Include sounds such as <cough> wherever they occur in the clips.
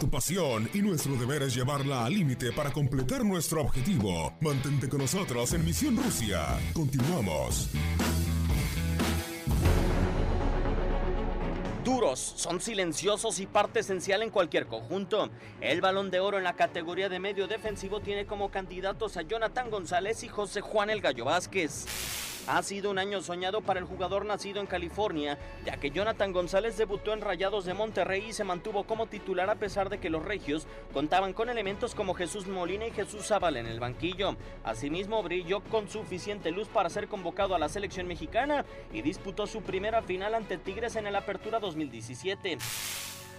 Tu pasión y nuestro deber es llevarla al límite para completar nuestro objetivo. Mantente con nosotros en Misión Rusia. Continuamos. Duros, son silenciosos y parte esencial en cualquier conjunto. El balón de oro en la categoría de medio defensivo tiene como candidatos a Jonathan González y José Juan El Gallo Vázquez. Ha sido un año soñado para el jugador nacido en California, ya que Jonathan González debutó en Rayados de Monterrey y se mantuvo como titular a pesar de que los regios contaban con elementos como Jesús Molina y Jesús Zavala en el banquillo. Asimismo, brilló con suficiente luz para ser convocado a la selección mexicana y disputó su primera final ante Tigres en el Apertura 2017.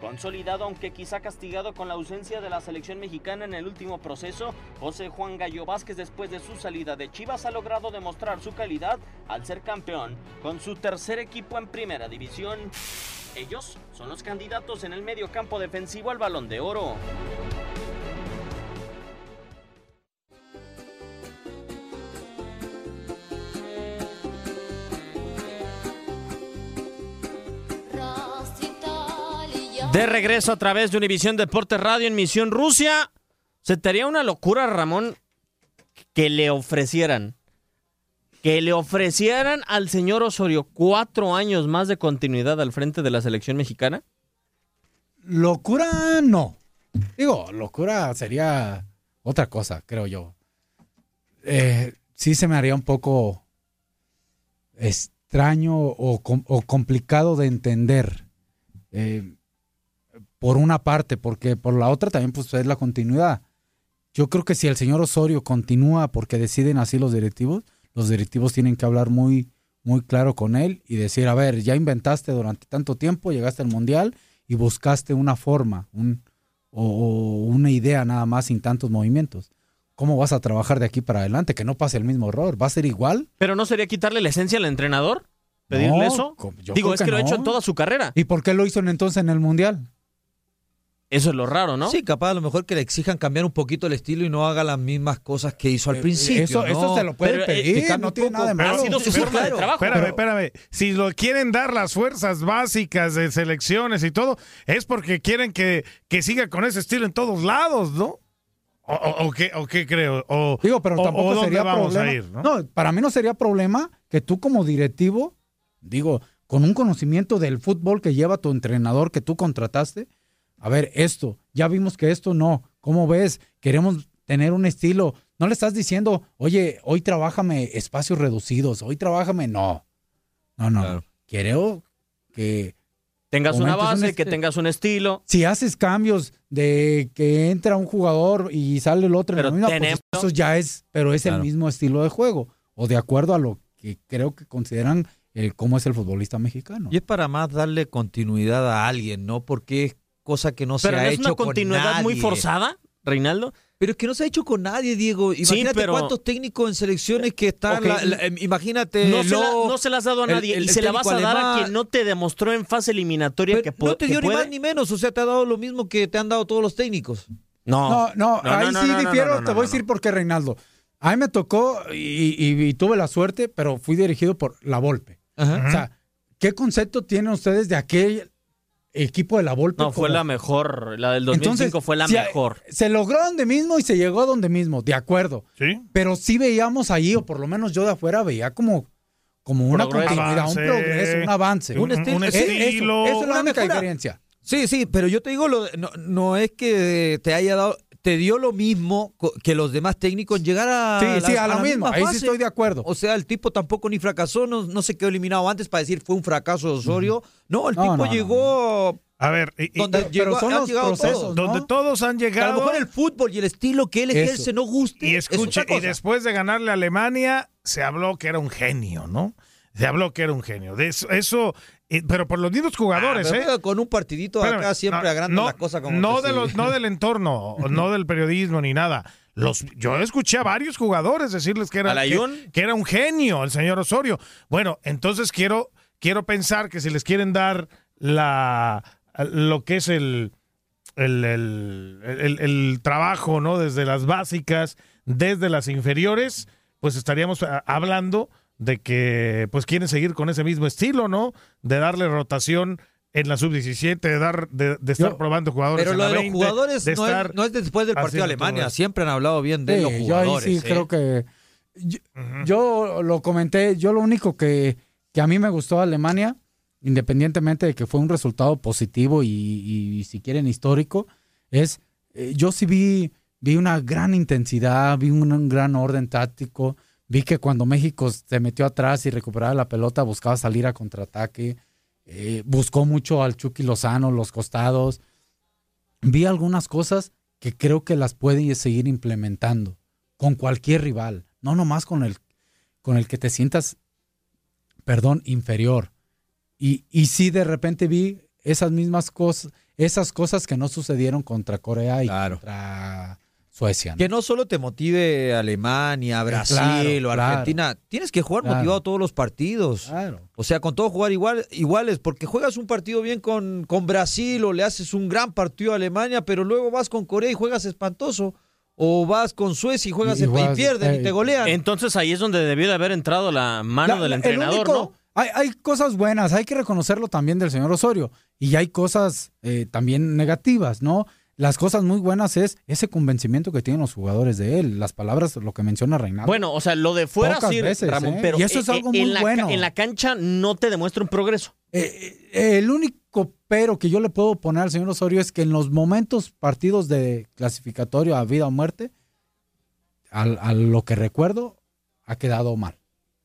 Consolidado, aunque quizá castigado con la ausencia de la selección mexicana en el último proceso, José Juan Gallo Vázquez después de su salida de Chivas ha logrado demostrar su calidad al ser campeón con su tercer equipo en primera división. Ellos son los candidatos en el medio campo defensivo al balón de oro. De regreso a través de Univisión Deportes Radio en Misión Rusia. Se te haría una locura, Ramón, que le ofrecieran. Que le ofrecieran al señor Osorio cuatro años más de continuidad al frente de la selección mexicana. Locura no. Digo, locura sería otra cosa, creo yo. Eh, sí se me haría un poco extraño o, o complicado de entender. Eh, por una parte, porque por la otra también pues es la continuidad. Yo creo que si el señor Osorio continúa porque deciden así los directivos, los directivos tienen que hablar muy, muy claro con él y decir, a ver, ya inventaste durante tanto tiempo, llegaste al Mundial y buscaste una forma un, o, o una idea nada más sin tantos movimientos. ¿Cómo vas a trabajar de aquí para adelante? Que no pase el mismo error. ¿Va a ser igual? ¿Pero no sería quitarle la esencia al entrenador? ¿Pedirle No, eso? Digo, es que, que lo ha hecho en toda su carrera. ¿Y por qué lo hizo entonces en el Mundial? Eso es lo raro, ¿no? Sí, capaz a lo mejor que le exijan cambiar un poquito el estilo y no haga las mismas cosas que hizo al Eh, principio. eso- ¿no? eso se lo puede Pero, eh, pedir, que no tiene nada de malo. Ha sido su forma de trabajo. Espérame, Pero- espérame. Si lo quieren dar las fuerzas básicas de selecciones y todo, es porque quieren que, que siga con ese estilo en todos lados, ¿no? ¿O, o- o qué, o qué creo? O, Digo, pero tampoco dónde sería vamos problema. a ir, ¿no? ¿no? para mí no sería problema que tú como directivo, digo, con un conocimiento del fútbol que lleva tu entrenador que tú contrataste, a ver, esto, ya vimos que esto no. ¿Cómo ves? Queremos tener un estilo. No le estás diciendo, oye, hoy trabájame espacios reducidos, hoy trabájame. No. No, no. Claro. Quiero que Tengas una base, que tengas un estilo. si haces cambios de que entra un jugador y sale el otro Pero en la misma tenemos- posición, eso ya es, pero es Claro. el mismo estilo de juego o de acuerdo a lo que creo que consideran el cómo es el futbolista mexicano. Y es para más darle continuidad a alguien, ¿no? Porque es cosa que no se Pero ha no es hecho una continuidad con muy forzada, Reinaldo. Pero es que no se ha hecho con nadie, Diego. Imagínate pero- cuántos técnicos en selecciones que están. La- la- em, imagínate. No se, la, Lo- no se la has dado a nadie el- y el se la vas a dar a quien no te demostró en fase eliminatoria Pero que, pu- no te dio ni puede. más ni menos. O sea, te ha dado lo mismo que te han dado todos los técnicos. No, No, no, No, ahí sí difiero, no, te voy a no, decir por qué, Reinaldo. A mí me tocó y, y- y tuve la suerte, pero fui dirigido por La Volpe. O sea, ¿qué concepto tienen ustedes de aquel equipo de La Volpe? No, fue como- la mejor. La del 2005 Entonces, fue la si a- mejor. Se logró donde mismo y se llegó a donde mismo, de acuerdo. Sí. Pero sí veíamos ahí, o por lo menos yo de afuera veía como, como una Progreso. continuidad, Avance. un progreso, un avance. Un, estilo- un es- Es- estilo. Eso, eso es la única mejora. diferencia. Sí, sí, pero yo te digo, lo no, no es que te haya dado. Te dio lo mismo que los demás técnicos llegar a. Sí, la- sí, a lo la mismo. misma Ahí sí estoy de acuerdo. O sea, el tipo tampoco ni fracasó, no, no se quedó eliminado antes para decir fue un fracaso de Osorio. No, el No, tipo no, no, llegó A ver, y- y- donde Pero- llegó, pero son han los llegado procesos, todos. ¿no? donde todos han Que a lo llegado. mejor el fútbol y el estilo que él ejerce no guste. Y es escuche, y después de ganarle a Alemania, se habló que era un genio, ¿no? Se habló que era un genio. De eso, eso eh, pero por los mismos jugadores, Ah, pero ¿eh? Con un partidito Espérame, acá siempre no, agrandan no, la cosa como no que de sí. los, no del entorno, <laughs> no del periodismo ni nada. Los, yo escuché a varios jugadores decirles que era, ¿A la que, era un genio el señor Osorio. Bueno, entonces quiero, quiero pensar que si les quieren dar la lo que es el, el, el- el- el trabajo, ¿no? Desde las básicas, desde las inferiores, pues estaríamos ah, hablando de que pues quieren seguir con ese mismo estilo, ¿no? De darle rotación en la sub-17, de, dar, de, de estar Yo- probando jugadores. Pero en lo la de los 20, jugadores de no, estar- es, no es después del partido de Alemania. Siempre han hablado bien de Sí, los yo ahí jugadores. sí ¿eh? creo que. Yo, lo comenté, yo lo único que, que a mí me gustó de Alemania, independientemente de que fue un resultado positivo y, y si quieren histórico, es. eh, yo sí vi, vi una gran intensidad, vi un, un gran orden táctico. Vi que cuando México se metió atrás y recuperaba la pelota, buscaba salir a contraataque. eh, buscó mucho al Chucky Lozano, los costados. Vi algunas cosas que creo que las puede seguir implementando con cualquier rival, no nomás con el, con el que te sientas, perdón, inferior. Y, y sí, de repente vi esas mismas cosas, esas cosas que no sucedieron contra Corea y Claro. contra Suecia. ¿no? Que no solo te motive Alemania, Brasil claro, o claro. Argentina, tienes que jugar Claro. motivado todos los partidos. Claro. O sea, con todo jugar igual, iguales, porque juegas un partido bien con, con Brasil o le haces un gran partido a Alemania, pero luego vas con Corea y juegas espantoso. O vas con Suecia y juegas Y- y pierden eh, y te golean. Entonces ahí es donde debió de haber entrado la mano La- del entrenador, único- ¿no? Hay, hay cosas buenas, hay que reconocerlo también del señor Osorio. Y hay cosas eh, también negativas, ¿no? Las cosas muy buenas es ese convencimiento que tienen los jugadores de él. Las palabras, lo que menciona Reinaldo. Bueno, o sea, lo de fuera Pocas sí, veces, Ramón, ¿eh? pero Y eso es eh, algo eh, en muy la bueno. En la cancha no te demuestra un progreso. Eh, eh, el único pero que yo le puedo poner al señor Osorio es que en los momentos partidos de clasificatorio a vida o muerte, al- a, lo que recuerdo, ha quedado mal.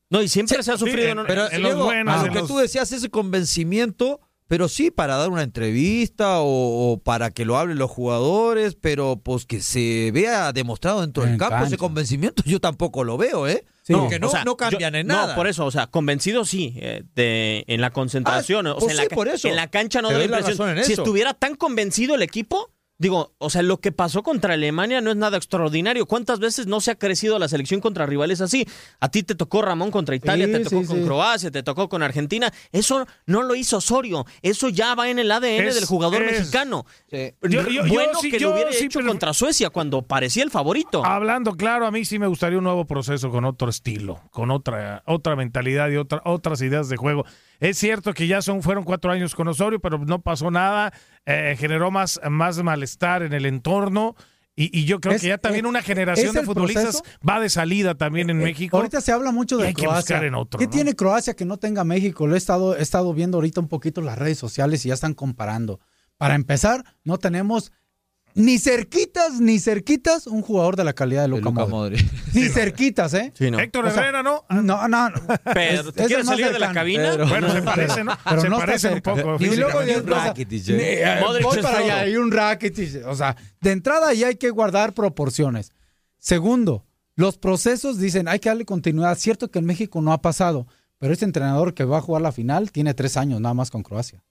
No, y siempre Sí, se ha sufrido. sí, ¿no? Pero en los Diego, buenos, a en lo que los- tú decías, ese convencimiento, pero sí para dar una entrevista o, o para que lo hablen los jugadores, pero pues que se vea demostrado dentro del campo ese convencimiento, yo tampoco lo veo, ¿eh? Sí. Porque no, O sea, no cambian yo- en nada. No, por eso, o sea, convencido sí, eh, de, en la concentración. Ah, o pues sea, en, la, sí, por eso. en la cancha no da la impresión. Si eso. estuviera tan convencido el equipo, digo, o sea, lo que pasó contra Alemania no es nada extraordinario. ¿Cuántas veces no se ha crecido la selección contra rivales así? A ti te tocó Ramón contra Italia, Sí, te tocó sí, con sí. Croacia, te tocó con Argentina. Eso no lo hizo Osorio. Eso ya va en el ADN Es- del jugador es- mexicano. Yo- yo- yo bueno sí- que yo lo hubiera hecho contra Suecia cuando parecía el favorito. Hablando claro, a mí sí me gustaría un nuevo proceso con otro estilo, con otra, otra mentalidad y otra, otras ideas de juego. Es cierto que ya son, fueron cuatro años con Osorio, pero no pasó nada, eh, generó más, más malestar en el entorno. Y, y yo creo Es- que ya también es- una generación de futbolistas proceso. va de salida también en Eh, México. Ahorita se habla mucho de hay que Croacia. buscar en otro, ¿Qué ¿no? tiene Croacia que no tenga México? Lo he estado, he estado viendo ahorita un poquito las redes sociales y ya están comparando. Para empezar, no tenemos ni cerquitas, ni cerquitas un jugador de la calidad de Luka Modric. <laughs> Ni cerquitas, ¿eh? Sí, no. Héctor O sea, Herrera, ¿no? No, no. no. Pero, Es- ¿te es quieres salir de la cabina? Pero- Bueno, se parece, ¿no? Pero se no está parecen un poco. Y luego ya- Un Rakitic, ¿eh? eh, voy para allá, hay un Rakitic. O sea, de entrada ya hay que guardar proporciones. Segundo, los procesos dicen, hay que darle continuidad. Cierto que en México no ha pasado, pero este entrenador que va a jugar la final tiene tres años nada más con Croacia.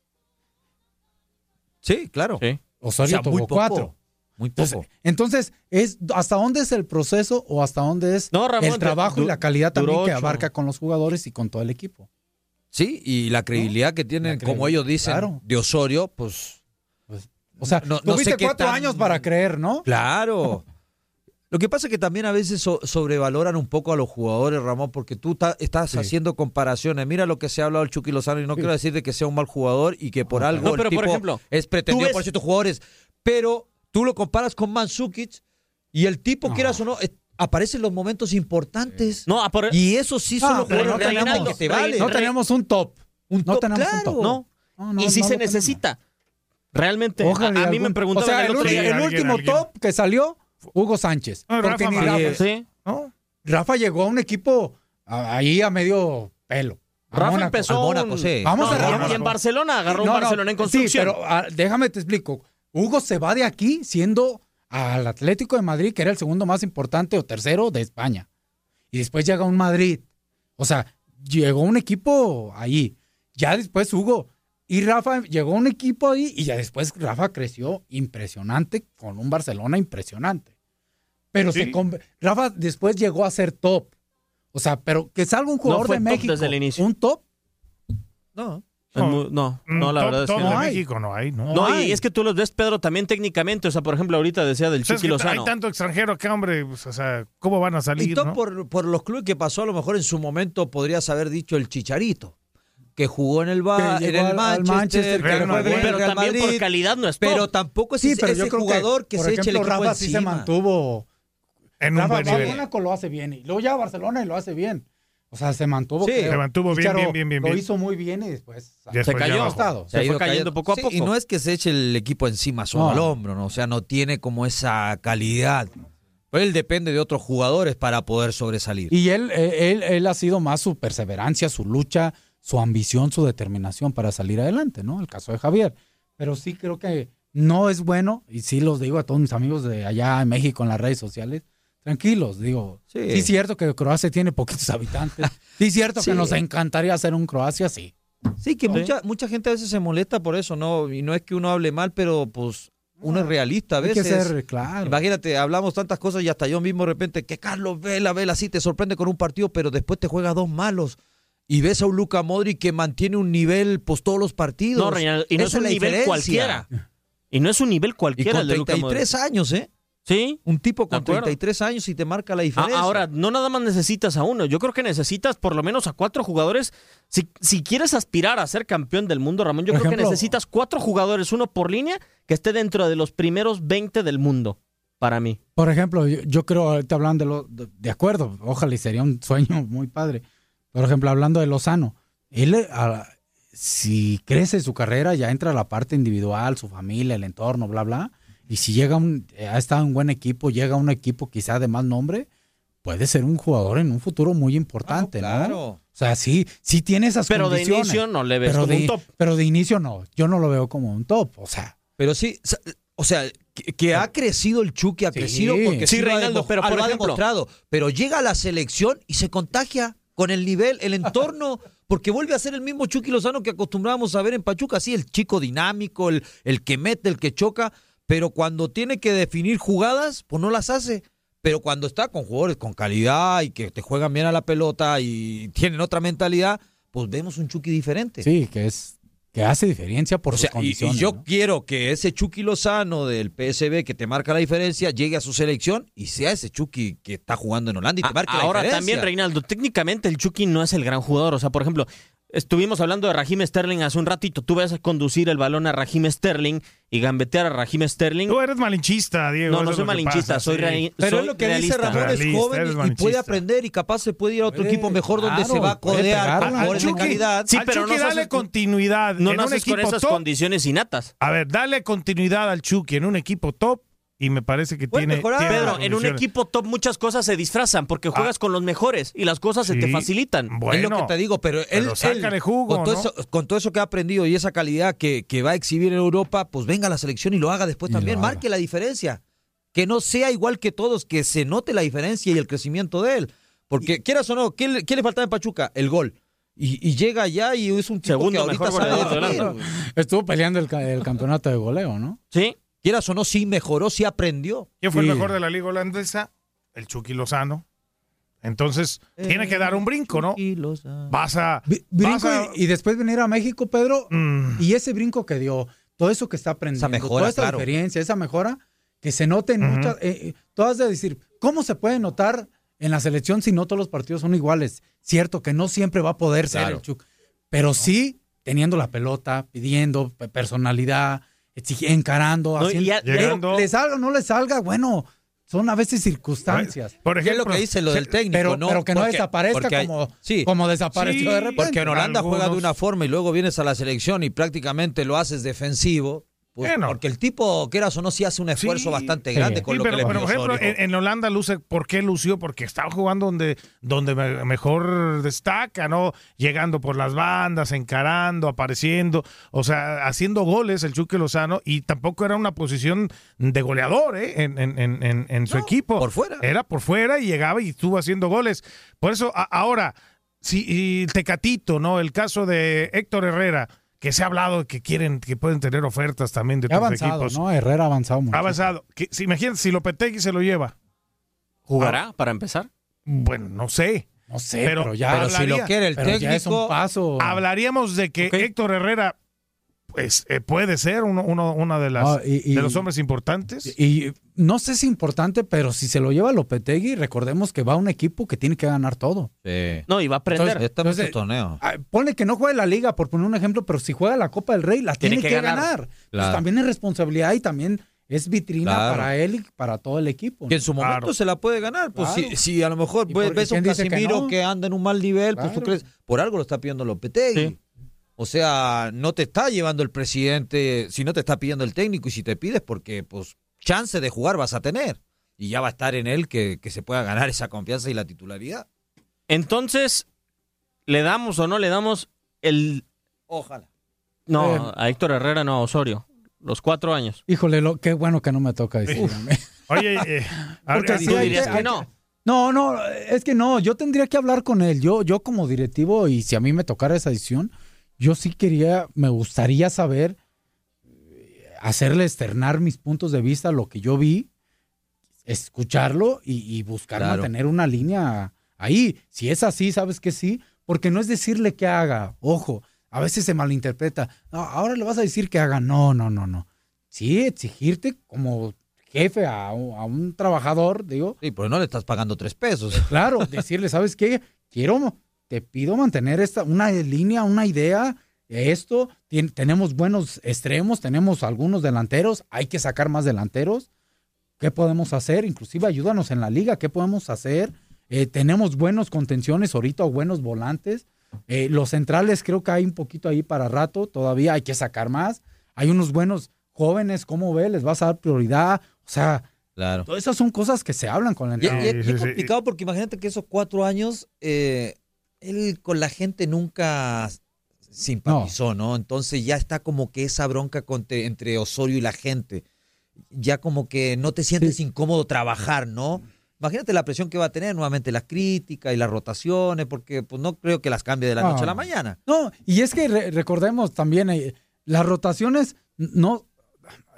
Sí, claro. Sí. O Osorio sea, tuvo muy poco. cuatro. Muy poco. Entonces, entonces, es ¿hasta dónde es el proceso o hasta dónde es No, Ramón, el trabajo y la calidad también que abarca con los jugadores y con todo el equipo? Sí, y la credibilidad que tienen, credibilidad, como ellos dicen, claro. de Osorio, pues O sea, No- no tuviste sé cuatro tan- años para creer, ¿no? Claro. Lo que pasa es que también a veces so- sobrevaloran un poco a los jugadores, Ramón, porque tú estás Sí. haciendo comparaciones. Mira lo que se ha hablado del Chucky Lozano y no Sí. quiero decir de que sea un mal jugador y que por algo No, el pero por tipo ejemplo, es pretendido ves- por ciertos jugadores. Pero tú lo comparas con Mansukic y el tipo, No. quieras o no, es- aparece en los momentos importantes. no, a por- Y eso sí son Ah, los jugadores no tenemos- que te valen. No tenemos un top. Un no top, tenemos un claro. top. no. No, no, y si no se necesita. Realmente, Ojalá a, a mí me algún- preguntaban O sea, el el, día. el Alguien, último alguien. top que salió, Hugo Sánchez. Ah, porque Rafa ni. Rafa, Sí. ¿no? Rafa llegó a un equipo a- ahí a medio pelo. Rafa Mónaco. empezó Al Mónaco, un- sí. Vamos No, a Mónaco. y en Barcelona agarró un No, Barcelona en Sí, construcción. pero ah, déjame te explico. Hugo se va de aquí siendo al Atlético de Madrid, que era el segundo más importante o tercero de España. Y después llega un Madrid. O sea, llegó un equipo ahí. Ya después Hugo y Rafa llegó un equipo ahí y ya después Rafa creció impresionante con un Barcelona impresionante. Pero Sí. se Rafa después llegó a ser top. O sea, pero que salga un jugador fue de top México, desde el inicio. un top, No. No, no, la top- verdad es que top no. hay. México no hay, ¿no? No, hay. y es que tú los ves, Pedro, también técnicamente. O sea, por ejemplo, ahorita decía del que Lozano. hay tanto extranjero acá, hombre, pues, o sea, ¿cómo van a Y salir, todo no? por, por los clubes que pasó, a lo mejor en su momento podrías haber dicho el Chicharito. que jugó en el, Ba- Que en el al- al Manchester, Manchester, que Real Madrid. Pero también por calidad no es top. Pero tampoco es Sí, ese, pero yo ese creo jugador que, por se eche el ejemplo, equipo Rafa sí se mantuvo. En un buen nivel. Mónaco lo hace bien y luego ya a Barcelona y lo hace bien. O sea, se mantuvo. Sí, creo. se mantuvo bien, Chicharo bien, bien, bien, Lo bien. hizo muy bien y después. Después Se cayó. Se ha fue cayendo poco a Sí, poco. Y no es que se eche el equipo encima solo No. al hombro, ¿no? O sea, no tiene como esa calidad. Pero él depende de otros jugadores para poder sobresalir. Y él, eh, él, él ha sido más su perseverancia, su lucha, su ambición, su determinación para salir adelante, ¿no? El caso de Javier. Pero sí creo que no es bueno, y sí los digo a todos mis amigos de allá en México en las redes sociales, tranquilos, digo, Sí. sí, es cierto que Croacia tiene poquitos <laughs> habitantes, sí es cierto Sí. que nos encantaría hacer un Croacia, sí. Sí, que mucha, mucha gente a veces se molesta por eso, ¿no? Y no es que uno hable mal, pero pues uno es realista a Hay que veces. ser, claro. Imagínate, hablamos tantas cosas y hasta yo mismo de repente, que Carlos Vela, Vela, sí te sorprende con un partido, pero después te juega dos malos. Y ves a un Luca Modric que mantiene un nivel, pues todos los partidos. No, Reinaldo, y no es un nivel diferencia. cualquiera. Y no es un nivel Y cualquiera con el de Luka 33 Modric. años, ¿eh? Sí. Un tipo con De acuerdo. 33 años y te marca la Ah, diferencia. ahora, no nada más necesitas a uno. Yo creo que necesitas por lo menos a cuatro jugadores. Si, si quieres aspirar a ser campeón del mundo, Ramón, yo Por creo que necesitas cuatro jugadores, uno por línea, que esté dentro de los primeros 20 del mundo, para mí. Por ejemplo, yo, yo creo, ahorita hablando de, lo, de, de acuerdo, ojalá y sería un sueño muy padre. Por ejemplo, hablando de Lozano, él, a- si crece su carrera, ya entra la parte individual, su familia, el entorno, bla, bla. Y si llega un, eh, ha estado en un buen equipo, llega a un equipo quizá de más nombre, puede ser un jugador en un futuro muy importante, ¿no? claro. O sea, sí, sí tiene esas Pero de condiciones. inicio no le ves pero como de, un top. Pero de inicio no, yo no lo veo como un top, o sea. Pero sí, o sea, que, que ha crecido el Chucky, ha Sí. crecido porque Sí, sí, ha pero ah, por lo ha ejemplo- demostrado. Pero llega a la selección y se contagia con el nivel, el entorno, <laughs> porque vuelve a ser el mismo Chucky Lozano que acostumbrábamos a ver en Pachuca, así el chico dinámico, el, el que mete, el que choca, pero cuando tiene que definir jugadas, pues no las hace. Pero cuando está con jugadores con calidad y que te juegan bien a la pelota y tienen otra mentalidad, pues vemos un Chucky diferente. Sí, que es que hace diferencia por O sus sea, y- yo ¿no? quiero que ese Chucky Lozano del PSB que te marca la diferencia llegue a su selección y sea ese Chucky que está jugando en Holanda y te A- marque la Ah, Ahora diferencia. también, Reinaldo, técnicamente el Chucky no es el gran jugador. O sea, por ejemplo, estuvimos hablando de Raheem Sterling hace un ratito. Tú vas a conducir el balón a Raheem Sterling y gambetear a Raheem Sterling. Tú eres malinchista, Diego. No, no soy malinchista, pasa, soy sí. Pero soy es lo que realista. dice Ramón, es joven y- y puede aprender y capaz se puede ir a otro Puede, equipo mejor donde claro, se va a codear con jugadores de calidad. Sí, pero Chucky no dale naces- continuidad No en un naces con equipo esas top. condiciones innatas. A ver, dale continuidad al Chucky en un equipo top y me parece que tiene. Pedro, en un equipo top muchas cosas se disfrazan porque juegas con los mejores y las cosas se te facilitan. Bueno, es lo que te digo, pero él, pero él, sácale jugo, con, todo ¿no? eso, con todo eso que ha aprendido y esa calidad que, que va a exhibir en Europa, pues venga a la selección y lo haga después Y también. haga. Marque la diferencia. Que no sea igual que todos, que se note la diferencia y el crecimiento de él. Porque quieras o no, ¿qué, le- qué le faltaba en Pachuca? El gol. Y, y llega allá y es un tipo Segundo que ahorita mejor sabe de. Estuvo peleando el, el campeonato de goleo, ¿no? Sí. Quieras o no, sí mejoró, sí aprendió. ¿Quién fue Sí. el mejor de la liga holandesa? El Chucky Lozano. Entonces, tiene que dar un brinco, ¿no? Vas a. Brinco vas a- y, y después venir a México, Pedro, Mm, y ese brinco que dio, todo eso que está aprendiendo, Esa mejora, toda esa claro. diferencia, esa mejora, que se note en muchas, eh, eh, todas de decir, ¿cómo se puede notar en la selección si no todos los partidos son iguales? Cierto que no siempre va a poder ser el Chuck, pero sí teniendo la pelota, pidiendo pe- personalidad, encarando, No, haciendo, ya- pero Llegando. le salga o no le salga, bueno, son a veces circunstancias. Por ¿Qué es ejemplo, lo que dice lo del técnico? Pero, no, pero que no Porque- desaparezca porque hay- como, sí, como desapareció Sí, de repente. Porque en Holanda juega de una forma y luego vienes a la selección y prácticamente lo haces defensivo. Pues Bueno. porque el tipo, quieras o no, sí hace un esfuerzo Sí. bastante Sí. grande con Sí, lo pero, que le pero, por ejemplo, en, en Holanda luce, ¿por qué lució? Porque estaba jugando donde, donde me- mejor destaca, ¿no? Llegando por las bandas, encarando, apareciendo, o sea, haciendo goles el Chuque Lozano y tampoco era una posición de goleador, ¿eh? En, en- en- en- en su No, equipo. por fuera. Era por fuera y llegaba y estuvo haciendo goles. Por eso, a- ahora, si y Tecatito, ¿no? El caso de Héctor Herrera, que se ha hablado de que quieren, que pueden tener ofertas también de Ha otros avanzado, equipos. ¿no? Herrera ha avanzado mucho. Ha avanzado. Que, si, imagínate, si Lopetegui se lo lleva. ¿Jugará para empezar? Bueno, no sé. No sé, Pero- pero, ya, Pero si lo quiere el pero ya es un técnico, paso. Hablaríamos de que. Héctor Herrera pues, eh, puede ser uno, uno- una de las Ah, y- y- de los hombres importantes. Y no sé si importante, pero si se lo lleva Lopetegui, recordemos que va a un equipo que tiene que ganar todo. Sí. No, y va a aprender. Entonces, Este es torneo. Ah, Pone que no juegue la liga, por poner un ejemplo, pero si juega la Copa del Rey, la tiene, Tiene que, que ganar. ganar. Pues también es responsabilidad y también es vitrina Claro. para él y para todo el equipo. Que en su momento Claro. se la puede ganar. Pues Claro. si, si a lo mejor ¿Y ves, por- ves y un que Casimiro que, no? anda en un mal nivel, pues tú crees, por algo lo está pidiendo Lopetegui. Sí. O sea, no te está llevando el presidente, si no te está pidiendo el técnico y si te pides porque pues chance de jugar vas a tener. Y ya va a estar en él que, que se pueda ganar esa confianza y la titularidad. Entonces, ¿le damos o no le damos el... Ojalá. No, Eh. a Héctor Herrera, no, a Osorio. Los cuatro años. Híjole, lo, qué bueno que no me toca decir. <laughs> Oye, eh, Porque sí Tú hay dirías que- no. No, no, es que no, yo tendría que hablar con él. Yo, yo como directivo, y si a mí me tocara esa decisión, yo sí quería, me gustaría saber, hacerle externar mis puntos de vista, lo que yo vi, escucharlo y, y buscar Claro. mantener una línea ahí. Si es así, sabes que sí, porque no es decirle que haga, ojo, a veces se malinterpreta. No, ahora le vas a decir que haga. No, no, no, no. Sí, exigirte como jefe a, un- a un trabajador, digo, Sí, pero no le estás pagando tres pesos. Claro, decirle, ¿sabes qué? Quiero, te pido mantener esta, una línea, una idea, esto, tenemos buenos extremos, tenemos algunos delanteros, hay que sacar más delanteros. ¿Qué podemos hacer? Inclusive ayúdanos en la liga, ¿qué podemos hacer? Eh, tenemos buenos contenciones ahorita o buenos volantes. Eh, los centrales creo que hay un poquito ahí para rato, todavía hay que sacar más. Hay unos buenos jóvenes, ¿cómo ve? ¿Les vas a dar prioridad? O sea, Claro. todas esas son cosas que se hablan con la Y, y- entrenador. y es complicado porque imagínate que esos cuatro años, eh, él con la gente nunca simpatizó, ¿no? Entonces ya está como que esa bronca entre Osorio y la gente. Ya como que no te sientes incómodo trabajar, ¿no? Imagínate la presión que va a tener nuevamente las críticas y las rotaciones, porque pues no creo que las cambie de la No. noche a la mañana. No, y es que re- recordemos también, eh, las rotaciones, no,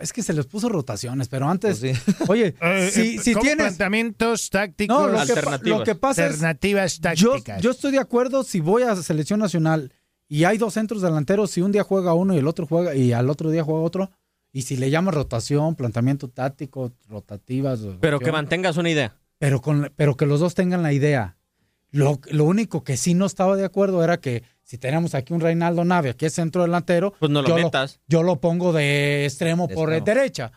es que se les puso rotaciones, pero antes, Pues sí. <laughs> oye, eh, si, eh, si como tienes... planteamientos tácticos, No, lo que, Alternativas. lo que pasa alternativas yo, tácticas. yo estoy de acuerdo si voy a selección nacional y hay dos centros delanteros, si un día juega uno y el otro juega, y al otro día juega otro, y si le llamas rotación, planteamiento táctico, rotativas... Pero que mantengas una idea. pero, con, pero que los dos tengan la idea. Lo, lo único que sí no estaba de acuerdo era que si tenemos aquí un Reinaldo Navia, que es centro delantero, Pues no lo yo, metas. yo lo pongo de extremo De por extremo. derecha.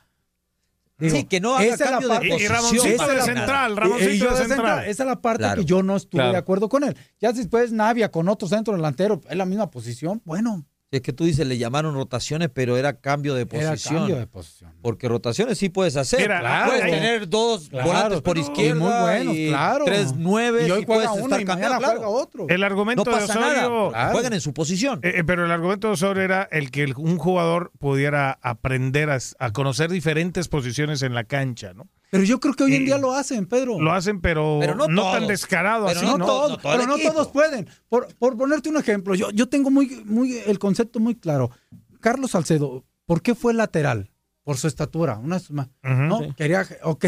Digo, sí, que no haga esa es la de y. Ramoncito Esa de central, Y- y Ramoncito yo de central. central, Esa es la parte Claro. que yo no estuve Claro. de acuerdo con él. Ya después Navia con otro centro delantero, es la misma posición, bueno, Es que tú dices, le llamaron rotaciones, pero era cambio de era posición. cambio de posición. Porque rotaciones sí puedes hacer. Claro. puedes hay- tener dos Claro, volantes por izquierda y muy buenos, y claro. tres nueve y hoy juega puedes uno estar y cambiando, mañana claro. juega otro. El argumento No pasa de Osorio, nada. Claro. Juegan en su posición. eh, eh, pero el argumento de Osorio era el que el- un jugador pudiera aprender a, a conocer diferentes posiciones en la cancha, ¿no? Pero yo creo que hoy en Y- día lo hacen, Pedro. Lo hacen, pero, Pero no no, tan descarado Pero así, no, ¿no? todos, no todo el pero no equipo. todos pueden. Por, por ponerte un ejemplo, yo, yo tengo muy, muy el concepto muy claro. Carlos Salcedo, ¿por qué fue lateral? Por su estatura. Una, suma- Ujú. ¿no? Sí. Quería, ok.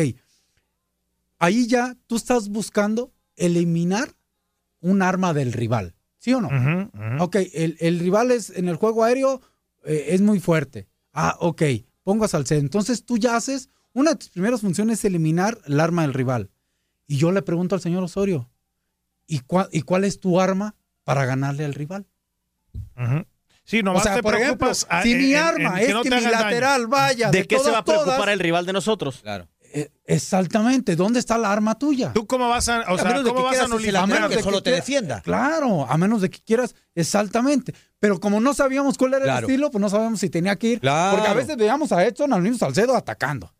Ahí ya tú estás buscando eliminar un arma del rival. ¿Sí o no? Ujú. Ok, el, el rival es en el juego aéreo eh, es muy fuerte. Ah, ok, pongo a Salcedo. Entonces tú ya haces, una de tus primeras funciones es eliminar el arma del rival. Y yo le pregunto al señor Osorio, ¿y, cua- y cuál es tu arma para ganarle al rival? Ujú. Sí, O nomás sea, te por ejemplo, preocupas a- si en- mi arma en es no que mi daño. lateral vaya ¿De, de, qué se va a preocupar todas, el rival de nosotros? Claro. eh, exactamente, ¿dónde está la arma tuya? ¿Tú cómo vas a, o a sea, menos de cómo que vas a lateral menos que de solo que te defienda. Claro, a menos de que quieras, exactamente. Pero como no sabíamos cuál era Claro. el estilo, pues no sabíamos si tenía que ir. Claro. Porque a veces veíamos a Edson, al mismo Salcedo, atacando.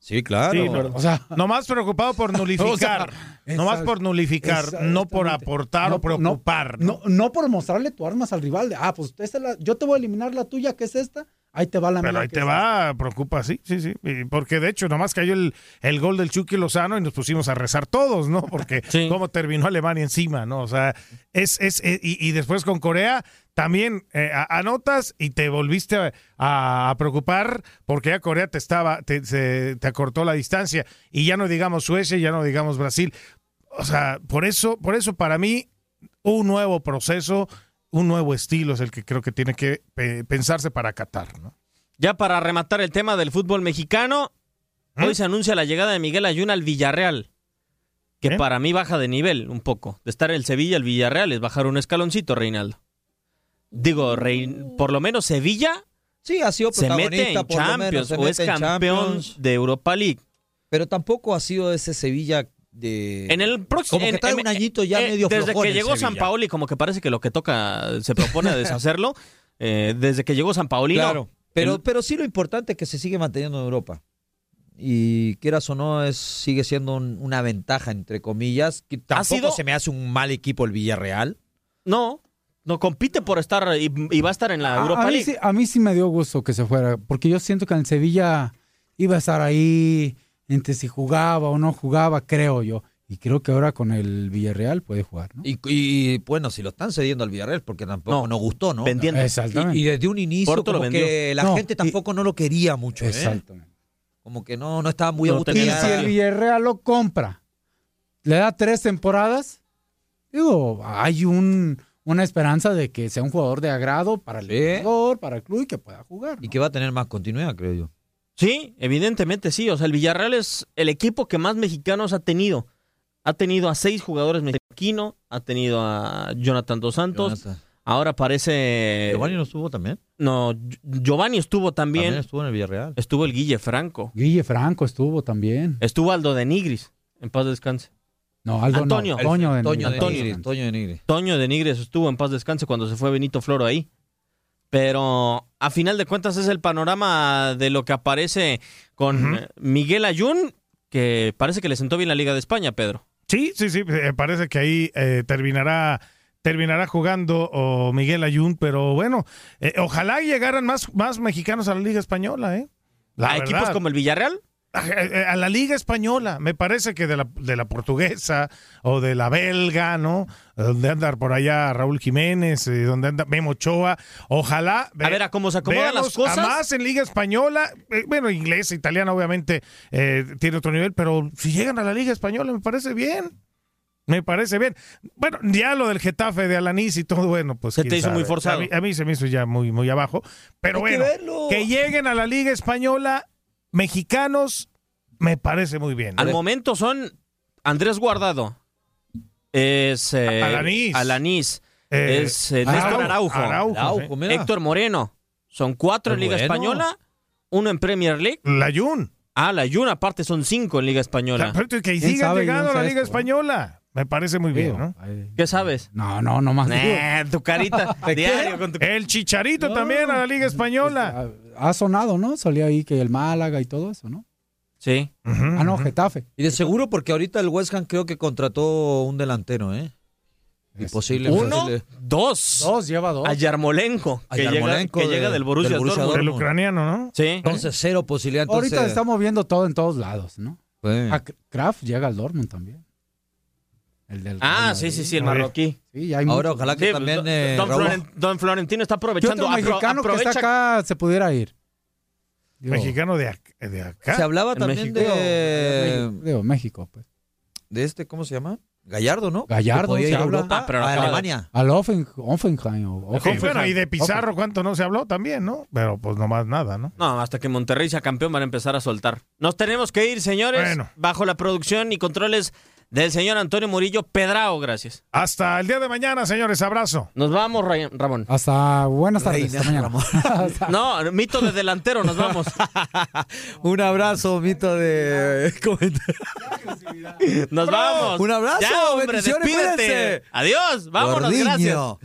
Sí, claro. Sí, pero- O sea, Nomás preocupado por <laughs> nulificar. sea, nomás exact- por nulificar, no por aportar No, o preocupar. No, no, no por mostrarle tu armas al rival. De, ah, pues esta es la- yo te voy a eliminar la tuya, que es esta. Ahí te va la Pero mía. ahí que te va, preocupa, sí, sí, sí. Porque de hecho, nomás cayó el, el gol del Chucky Lozano y nos pusimos a rezar todos, ¿no? Porque <laughs> Sí. cómo terminó Alemania encima, ¿no? O sea, es, es, eh, y, y después con Corea también eh, anotas y te volviste a, a- a preocupar porque ya Corea te estaba, te, se- te acortó la distancia. Y ya no digamos Suecia, ya no digamos Brasil. O sea, por eso, por eso para mí, un nuevo proceso un nuevo estilo es el que creo que tiene que pe- pensarse para Qatar, ¿no? Ya para rematar el tema del fútbol mexicano, ¿Mm? hoy se anuncia la llegada de Miguel Ayun al Villarreal, que ¿Eh? para mí baja de nivel un poco. De estar en el Sevilla al Villarreal es bajar un escaloncito, Reinaldo. Digo, Rein- por lo menos Sevilla Sí, ha sido se mete en por lo menos, Champions se o es mete campeón Champions, de Europa League. pero tampoco ha sido ese Sevilla de En el próximo. Como que está un añito ya medio Desde que llegó San. Paoli, como que parece que lo que toca se propone <laughs> deshacerlo. eh, desde que llegó San Paoli. Claro, pero, El- pero sí lo importante es que se sigue manteniendo en Europa. Y quieras o no, es, sigue siendo un- una ventaja, entre comillas. Que tampoco sido- se me hace un mal equipo el Villarreal. No, no compite por estar y, y va a estar en la Europa a, mí League. sí, a mí sí me dio gusto que se fuera, porque yo siento que en el Sevilla iba a estar ahí entre si jugaba o no jugaba, creo yo. Y creo que ahora con el Villarreal puede jugar, ¿no? Y, y, bueno, si lo están cediendo al Villarreal, porque tampoco No, nos gustó, ¿no? vendiendo. Exactamente. Y, y desde un inicio, Porto lo como que la No, gente y- tampoco no lo quería mucho. ¿eh? Exactamente. Como que no, no estaba muy a No gusto. Y si el Villarreal lo compra, le da tres temporadas, digo, hay un, una esperanza de que sea un jugador de agrado para el jugador, para el club y que pueda jugar. ¿no? Y que va a tener más continuidad, creo yo. Sí, evidentemente sí. O sea, el Villarreal es el equipo que más mexicanos ha tenido. Ha tenido a seis jugadores mexicanos, ha tenido a Jonathan Dos Santos. Jonathan. Ahora parece. Giovanni no estuvo también. No, Giovanni estuvo también. También estuvo en el Villarreal. Estuvo el Guille Franco. Guille Franco estuvo también. Estuvo Aldo de Nigris. En paz descanse. No, Aldo no, Antonio. De Toño de Antonio. Nigris. Toño de Nigris. Toño de Nigris estuvo en paz descanse cuando se fue Benito Floro ahí. Pero a final de cuentas es el panorama de lo que aparece con Miguel Ayun, que parece que le sentó bien la Liga de España, Pedro. Sí, sí, sí, eh, parece que ahí eh, terminará terminará jugando o Miguel Ayun, pero bueno, eh, ojalá llegaran más, más mexicanos a la Liga Española, ¿eh? La a equipos verdad. como el Villarreal, a, a- a la Liga Española, me parece que de la, de la portuguesa o de la belga, ¿no? Donde anda por allá Raúl Jiménez, eh, donde anda Memo Ochoa, ojalá. a ver a cómo se acomodan las cosas. A más en Liga Española, eh, bueno, inglesa, italiana, obviamente eh, tiene otro nivel, pero si llegan a la Liga Española, me parece bien. Me parece bien. Bueno, ya lo del Getafe de Alanís y todo, bueno, pues. Se te hizo sabe. muy forzado. A mí, a mí se me hizo ya muy, muy abajo. Pero Hay bueno, que lleguen a la Liga Española mexicanos, me parece muy bien. Al momento son Andrés Guardado, es eh, Alanís. Alanís, Eh, es eh, Néstor Araujo, Araujo, Araujo, sí. mira. Héctor Moreno. Son cuatro en Liga bueno. Española, uno en Premier League. La Jun. Ah, la Yuna aparte son cinco en Liga Española. Pero que ¿Quién sigan sabe? llegando a la Liga esto. Española. Me parece muy bien, ¿no? ¿Qué sabes? No, no, no más. tu carita <laughs> diario con tu... El Chicharito también a la Liga Española. Ha, sonado, ¿no? Salía ahí que el Málaga y todo eso, ¿no? Sí. Ah, no. Getafe. Y de seguro porque ahorita el West Ham creo que contrató un delantero, ¿eh? Y Es- posible. Uno, posible- dos. Dos, lleva dos. A Yarmolenko, A que, Yarmolenko llega, que llega del Borussia, del Borussia Dortmund. El Dortmund. ucraniano, ¿no? Sí. Entonces, cero posibilidad. Entonces, Ahorita estamos viendo todo en todos lados, ¿no? pues, A Kraft llega al Dortmund también. El del Ah, sí, sí, sí, el marroquí. Sí, hay Ahora ojalá que Sí, también don, eh, don Raúl- Floren- don Florentino está ¿Qué aprovechando. apro- mexicano que está acá se pudiera ir? Digo, Mexicano de, ac- de acá. se hablaba en también México. de, México, digo, México, pues. de este, ¿cómo se llama? Gallardo, ¿no? Gallardo, se ir a. Europa, Ah, pero a Alemania. Al Offen- Offenheim. o- Sí, Hoffenheim. bueno, y de Pizarro, ¿cuánto no se habló también, no? Pero pues nomás nada, ¿no? No, hasta que Monterrey sea campeón van a empezar a soltar. Nos tenemos que ir, señores, Bueno. bajo la producción y controles del señor Antonio Murillo Pedrao, gracias. Hasta el día de mañana, señores. Abrazo. Nos vamos, Ray- Ramón. Hasta buenas tardes. Reina, hasta mañana. Ramón. <laughs> Hasta- No, mito de delantero, nos vamos. <laughs> Un abrazo, mito de <laughs> Nos vamos. Un abrazo, Ya, hombre, despídete. cuídense. Adiós, vámonos, gracias. Gordiño.